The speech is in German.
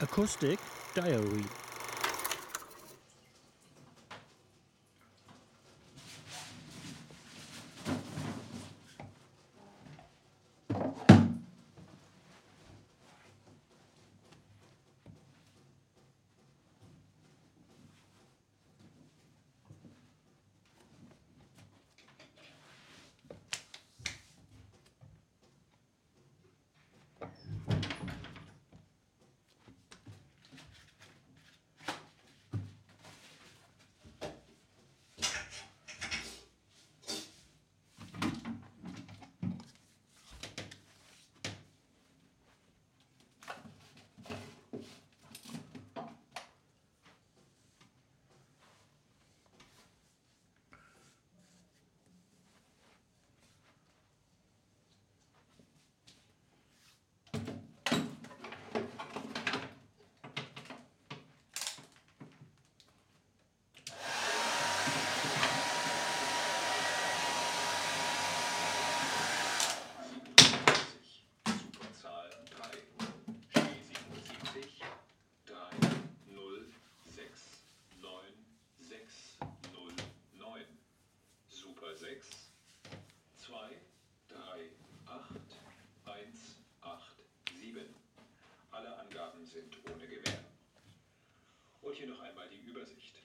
Acoustic Diary und hier noch einmal die Übersicht.